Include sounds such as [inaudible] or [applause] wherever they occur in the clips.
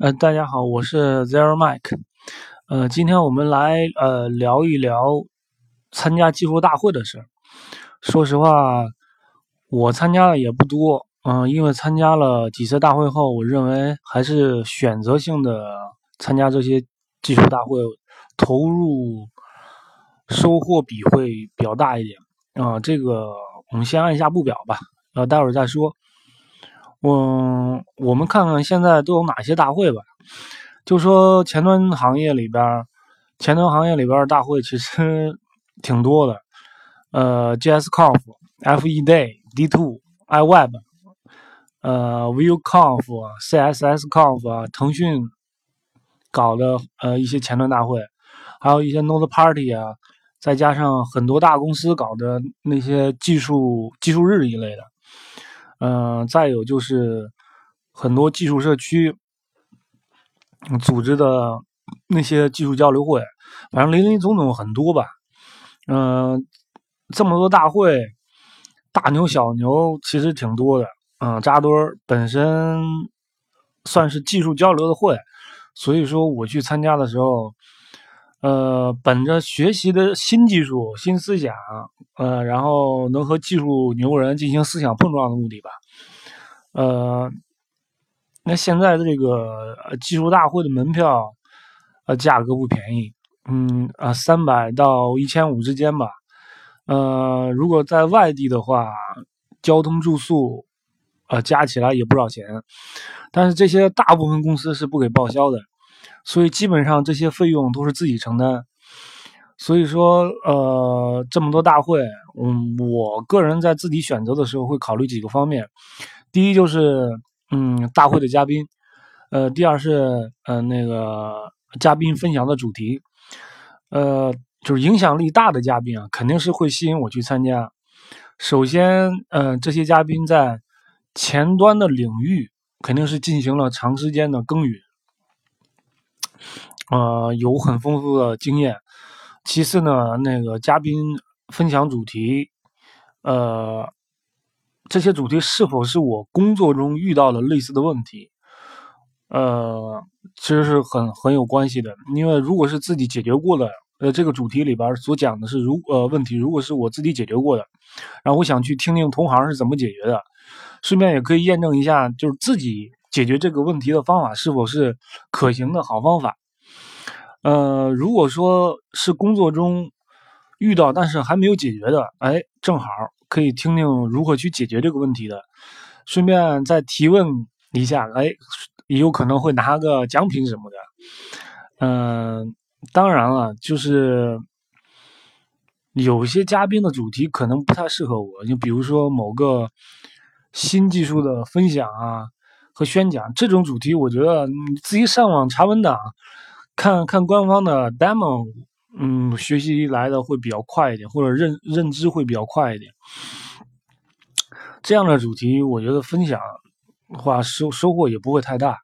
呃，大家好，我是 Zero Mike。呃，今天我们来呃聊一聊参加技术大会的事儿。说实话，我参加的也不多，嗯，因为参加了几次大会后，我认为还是选择性的参加这些技术大会，投入收获比会比较大一点。啊，这个我们先按下不表吧，呃，待会儿再说。我我们看看现在都有哪些大会吧。就说前端行业里边，前端行业里边大会其实 [laughs] 挺多的。呃，JSConf、FEday、D2、iWeb，呃，VueConf、CSSConf 啊，腾讯搞的呃一些前端大会，还有一些 Node Party 啊，再加上很多大公司搞的那些技术技术日一类的。嗯，再有就是很多技术社区组织的那些技术交流会，反正林林总总很多吧。嗯，这么多大会，大牛小牛其实挺多的。嗯，扎堆本身算是技术交流的会，所以说我去参加的时候，呃，本着学习的新技术、新思想。呃，然后能和技术牛人进行思想碰撞的目的吧。呃，那现在的这个技术大会的门票，呃，价格不便宜，嗯啊，三百到一千五之间吧。呃，如果在外地的话，交通住宿，呃，加起来也不少钱。但是这些大部分公司是不给报销的，所以基本上这些费用都是自己承担。所以说，呃，这么多大会，嗯，我个人在自己选择的时候会考虑几个方面。第一就是，嗯，大会的嘉宾，呃，第二是，呃，那个嘉宾分享的主题，呃，就是影响力大的嘉宾啊，肯定是会吸引我去参加。首先，呃，这些嘉宾在前端的领域肯定是进行了长时间的耕耘，呃，有很丰富的经验。其次呢，那个嘉宾分享主题，呃，这些主题是否是我工作中遇到的类似的问题，呃，其实是很很有关系的。因为如果是自己解决过的，呃，这个主题里边所讲的是如呃问题，如果是我自己解决过的，然后我想去听听同行是怎么解决的，顺便也可以验证一下，就是自己解决这个问题的方法是否是可行的好方法。呃，如果说是工作中遇到但是还没有解决的，哎，正好可以听听如何去解决这个问题的，顺便再提问一下，哎，也有可能会拿个奖品什么的。嗯，当然了，就是有些嘉宾的主题可能不太适合我，就比如说某个新技术的分享啊和宣讲这种主题，我觉得你自己上网查文档。看看官方的 demo，嗯，学习来的会比较快一点，或者认认知会比较快一点。这样的主题，我觉得分享话收收获也不会太大。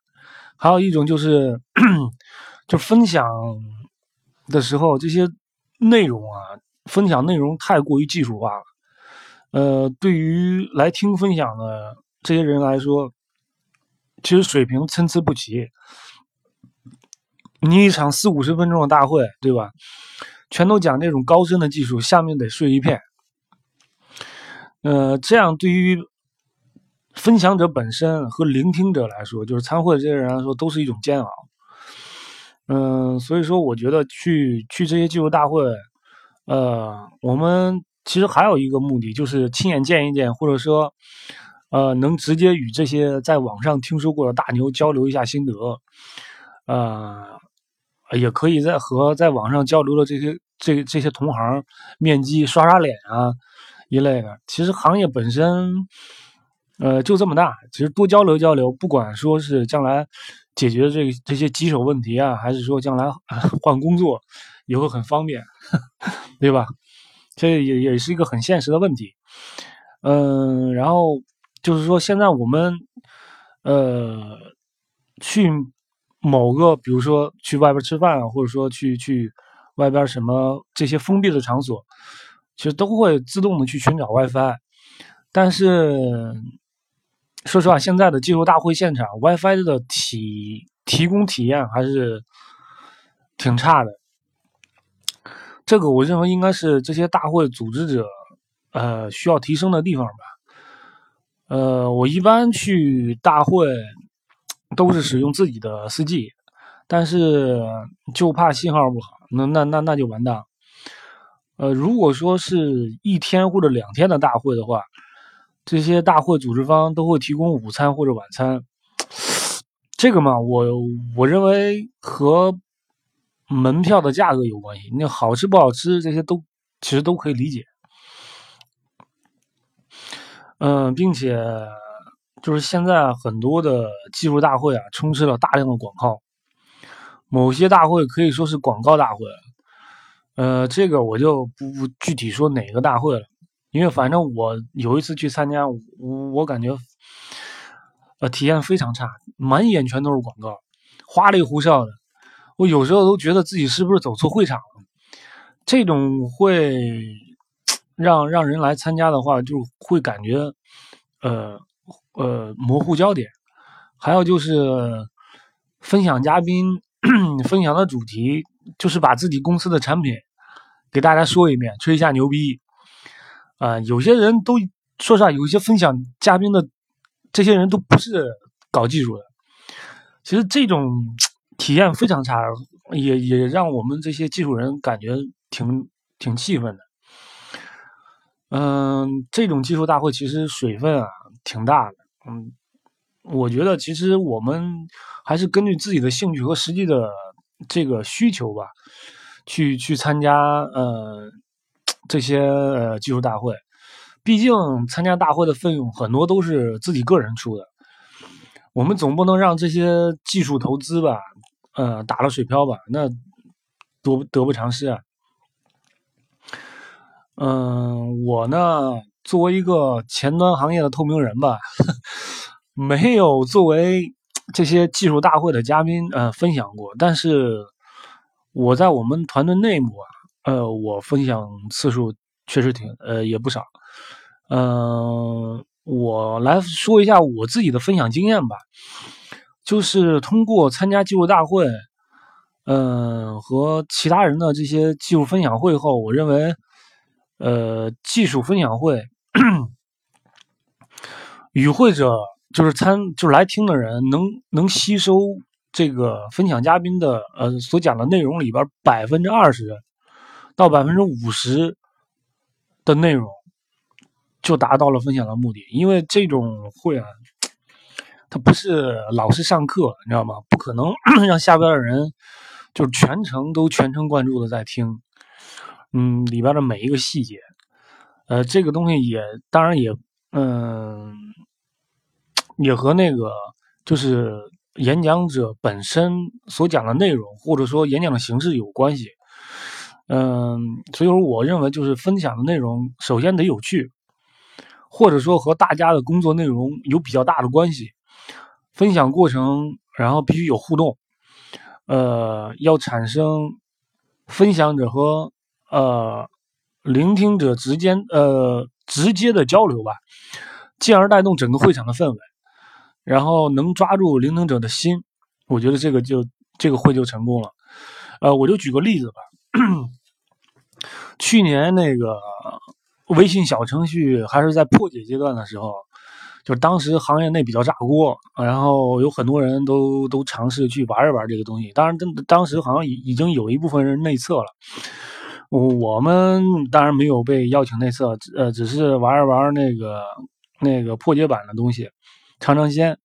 还有一种就是，就分享的时候，这些内容啊，分享内容太过于技术化了。呃，对于来听分享的这些人来说，其实水平参差不齐。你一场四五十分钟的大会，对吧？全都讲那种高深的技术，下面得睡一片。呃，这样对于分享者本身和聆听者来说，就是参会的这些人来说，都是一种煎熬。嗯，所以说，我觉得去去这些技术大会，呃，我们其实还有一个目的，就是亲眼见一见，或者说，呃，能直接与这些在网上听说过的大牛交流一下心得，呃。也可以在和在网上交流的这些这这些同行面基刷刷脸啊一类的。其实行业本身，呃，就这么大。其实多交流交流，不管说是将来解决这这些棘手问题啊，还是说将来 [laughs] 换工作也会很方便，[laughs] 对吧？这也也是一个很现实的问题。嗯，然后就是说，现在我们呃去。某个，比如说去外边吃饭，或者说去去外边什么这些封闭的场所，其实都会自动的去寻找 WiFi。但是说实话，现在的技术大会现场 WiFi 的体提供体验还是挺差的。这个我认为应该是这些大会组织者呃需要提升的地方吧。呃，我一般去大会都是使用自己的四 G，但是就怕信号不好，那那那那就完蛋。呃，如果说是一天或者两天的大会的话，这些大会组织方都会提供午餐或者晚餐。这个嘛，我我认为和门票的价格有关系。那好吃不好吃，这些都其实都可以理解。嗯，并且就是现在很多的技术大会啊，充斥了大量的广告。某些大会可以说是广告大会，呃，这个我就不不具体说哪个大会了，因为反正我有一次去参加，我我感觉呃体验非常差，满眼全都是广告，花里胡哨的。我有时候都觉得自己是不是走错会场了。这种会。让让人来参加的话，就会感觉，呃呃模糊焦点。还有就是分享嘉宾分享的主题，就是把自己公司的产品给大家说一遍，吹一下牛逼。啊，有些人都说实话，有些分享嘉宾的这些人都不是搞技术的。其实这种体验非常差，也也让我们这些技术人感觉挺挺气愤的。嗯，这种技术大会其实水分啊挺大的。嗯，我觉得其实我们还是根据自己的兴趣和实际的这个需求吧，去去参加呃这些呃技术大会。毕竟参加大会的费用很多都是自己个人出的，我们总不能让这些技术投资吧，呃打了水漂吧，那多得不偿失啊。嗯，我呢，作为一个前端行业的透明人吧，[laughs] 没有作为这些技术大会的嘉宾呃分享过。但是我在我们团队内部啊，呃，我分享次数确实挺呃也不少。嗯，我来说一下我自己的分享经验吧，就是通过参加技术大会，嗯，和其他人的这些技术分享会后，我认为。呃，技术分享会，与会者就是参就是来听的人，能能吸收这个分享嘉宾的呃所讲的内容里边百分之二十到百分之五十的内容，就达到了分享的目的。因为这种会啊，它不是老师上课，你知道吗？不可能 [clears throat] 让下边的人就是全程都全程贯注的在听。嗯，里边的每一个细节，呃，这个东西也当然也，嗯，也和那个就是演讲者本身所讲的内容，或者说演讲的形式有关系。嗯，所以说我认为就是分享的内容首先得有趣，或者说和大家的工作内容有比较大的关系。分享过程，然后必须有互动，呃，要产生分享者和。呃，聆听者之间呃直接的交流吧，进而带动整个会场的氛围，然后能抓住聆听者的心，我觉得这个就这个会就成功了。呃，我就举个例子吧，去年那个微信小程序还是在破解阶段的时候，就当时行业内比较炸锅，然后有很多人都都尝试去玩一玩这个东西，当然当当时好像已已经有一部分人内测了。我们当然没有被邀请内测，呃，只是玩一玩那个那个破解版的东西，尝尝鲜。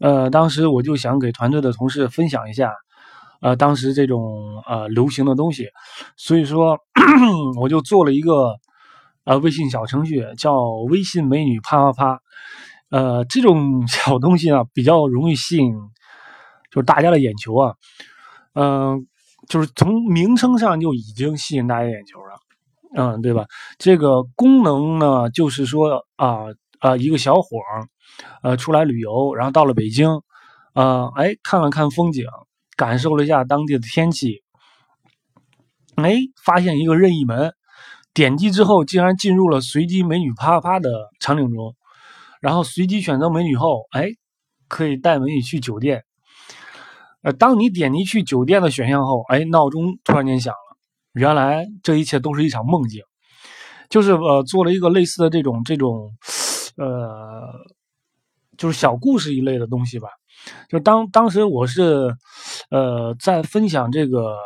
呃，当时我就想给团队的同事分享一下，呃，当时这种呃流行的东西，所以说 [clears throat] 我就做了一个呃微信小程序，叫“微信美女啪啪啪”。呃，这种 [laughs] 小东西啊，比较容易吸引，就是大家的眼球啊，嗯。就是从名称上就已经吸引大家眼球了，嗯，对吧？这个功能呢，就是说啊啊，一个小伙儿，呃，出来旅游，然后到了北京，啊，哎，看了看风景，感受了一下当地的天气，哎，发现一个任意门，点击之后，竟然进入了随机美女啪啪啪的场景中，然后随机选择美女后，哎，可以带美女去酒店。呃，当你点击去酒店的选项后，哎，闹钟突然间响了，原来这一切都是一场梦境，就是呃做了一个类似的这种这种，呃，就是小故事一类的东西吧。就当当时我是，呃，在分享这个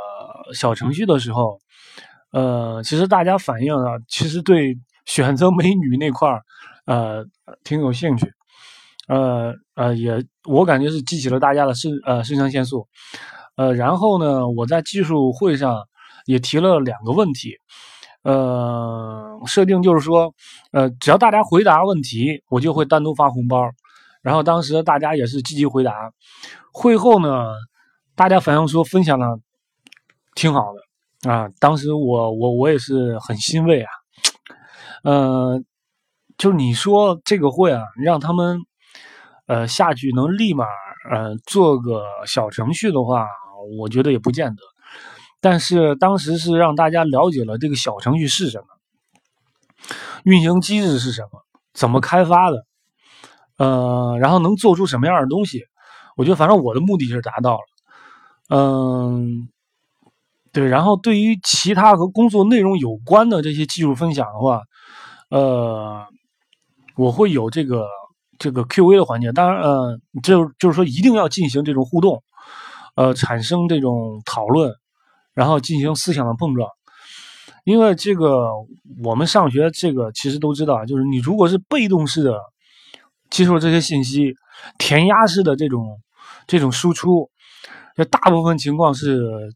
小程序的时候，呃，其实大家反映啊，其实对选择美女那块儿，呃，挺有兴趣。呃呃，也我感觉是激起了大家的肾呃肾上腺素，呃，然后呢，我在技术会上也提了两个问题，呃，设定就是说，呃，只要大家回答问题，我就会单独发红包，然后当时大家也是积极回答，会后呢，大家反映说分享的挺好的啊，当时我我我也是很欣慰啊，呃，就是你说这个会啊，让他们。呃，下去能立马呃做个小程序的话，我觉得也不见得。但是当时是让大家了解了这个小程序是什么，运行机制是什么，怎么开发的，呃，然后能做出什么样的东西。我觉得反正我的目的是达到了。嗯，对。然后对于其他和工作内容有关的这些技术分享的话，呃，我会有这个。这个 Q&A 的环节，当然，呃，就就是说，一定要进行这种互动，呃，产生这种讨论，然后进行思想的碰撞。因为这个，我们上学这个其实都知道，就是你如果是被动式的接受这些信息，填鸭式的这种这种输出，这大部分情况是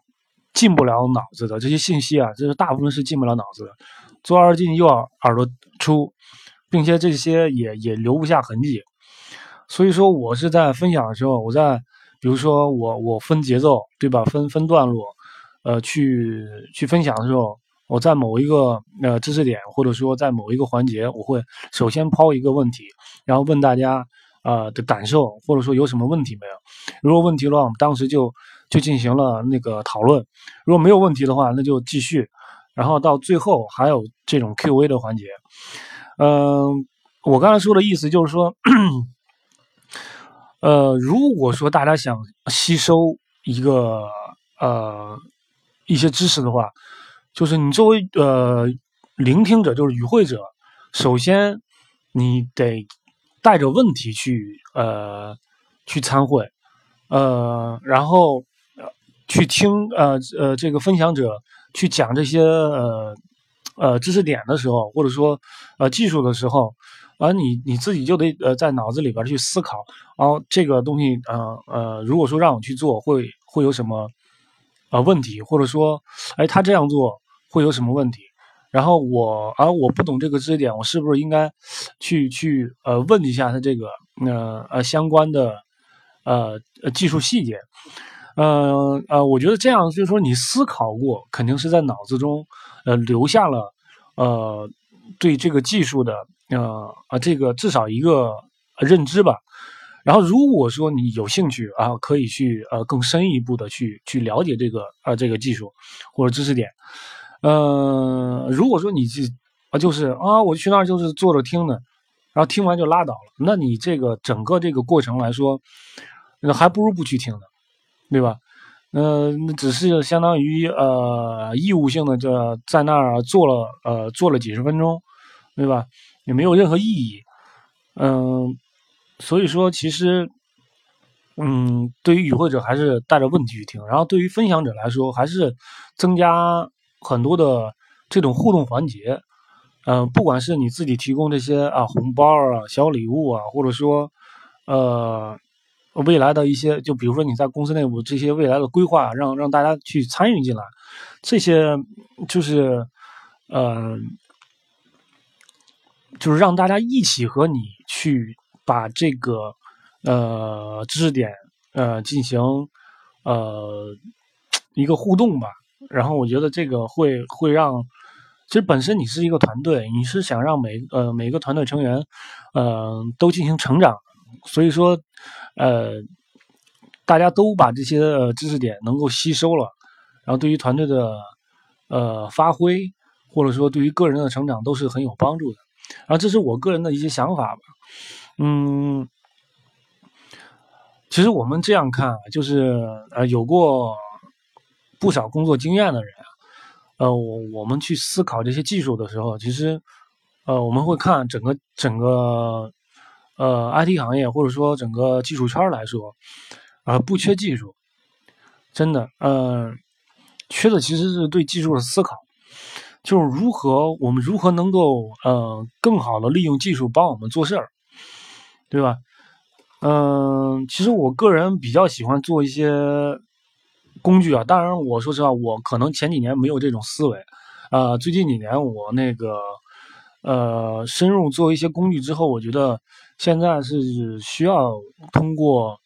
进不了脑子的。这些信息啊，这是大部分是进不了脑子的，左耳进右耳朵出。并且这些也也留不下痕迹，所以说我是在分享的时候，我在比如说我我分节奏，对吧？分分段落，呃，去去分享的时候，我在某一个呃知识点，或者说在某一个环节，我会首先抛一个问题，然后问大家呃的感受，或者说有什么问题没有？如果问题的话，我们当时就就进行了那个讨论；如果没有问题的话，那就继续，然后到最后还有这种 Q&A 的环节。嗯，我刚才说的意思就是说，呃，如果说大家想吸收一个呃一些知识的话，就是你作为呃聆听者，就是与会者，首先你得带着问题去呃去参会，呃，然后去听呃呃这个分享者去讲这些呃。呃，知识点的时候，或者说，呃，技术的时候，而你你自己就得呃在脑子里边去思考，然后这个东西，呃呃，如果说让我去做，会会有什么呃问题，或者说，哎，他这样做会有什么问题？然后我，而我不懂这个知识点，我是不是应该去去呃问一下他这个呃呃相关的呃技术细节？呃呃，我觉得这样就是说，你思考过，肯定是在脑子中。呃，留下了，呃，对这个技术的，呃，啊，这个至少一个认知吧。然后，如果说你有兴趣啊，可以去呃更深一步的去去了解这个啊这个技术或者知识点。呃，如果说你去啊就是啊，我去那儿就是坐着听的，然后听完就拉倒了，那你这个整个这个过程来说，那还不如不去听呢，对吧？嗯，那只是相当于呃义务性的，这在那儿做了呃做了几十分钟，对吧？也没有任何意义。嗯，所以说其实，嗯，对于与会者还是带着问题去听，然后对于分享者来说，还是增加很多的这种互动环节。嗯，不管是你自己提供这些啊红包啊小礼物啊，或者说呃。未来的一些，就比如说你在公司内部这些未来的规划，让让大家去参与进来，这些就是，呃，就是让大家一起和你去把这个呃知识点呃进行呃一个互动吧。然后我觉得这个会会让，其实本身你是一个团队，你是想让每呃每个团队成员呃都进行成长。所以说，呃，大家都把这些知识点能够吸收了，然后对于团队的呃发挥，或者说对于个人的成长都是很有帮助的。然后这是我个人的一些想法吧。嗯，其实我们这样看啊，就是呃，有过不少工作经验的人，呃，我我们去思考这些技术的时候，其实呃，我们会看整个整个呃 IT 行业或者说整个技术圈来说，呃，不缺技术，真的，呃，缺的其实是对技术的思考。就是如何我们如何能够呃更好的利用技术帮我们做事儿，对吧？嗯，其实我个人比较喜欢做一些工具啊。当然，我说实话，我可能前几年没有这种思维，呃，最近几年我那个呃深入做一些工具之后，我觉得现在是需要通过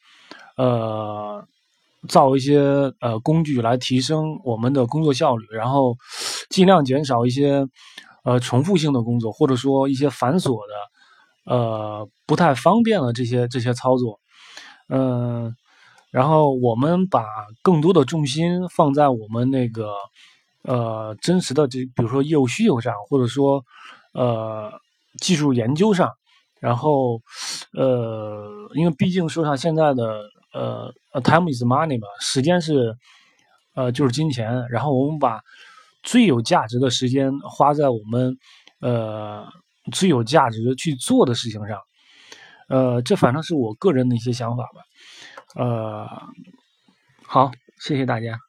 呃。造一些呃工具来提升我们的工作效率，然后尽量减少一些呃重复性的工作，或者说一些繁琐的呃不太方便的这些这些操作，嗯，然后我们把更多的重心放在我们那个呃真实的这比如说业务需求上，或者说呃技术研究上，然后呃因为毕竟说上现在的。呃，time is money 吧，时间是，呃，就是金钱。然后我们把最有价值的时间花在我们呃最有价值去做的事情上。呃，这反正是我个人的一些想法吧。呃，好，谢谢大家。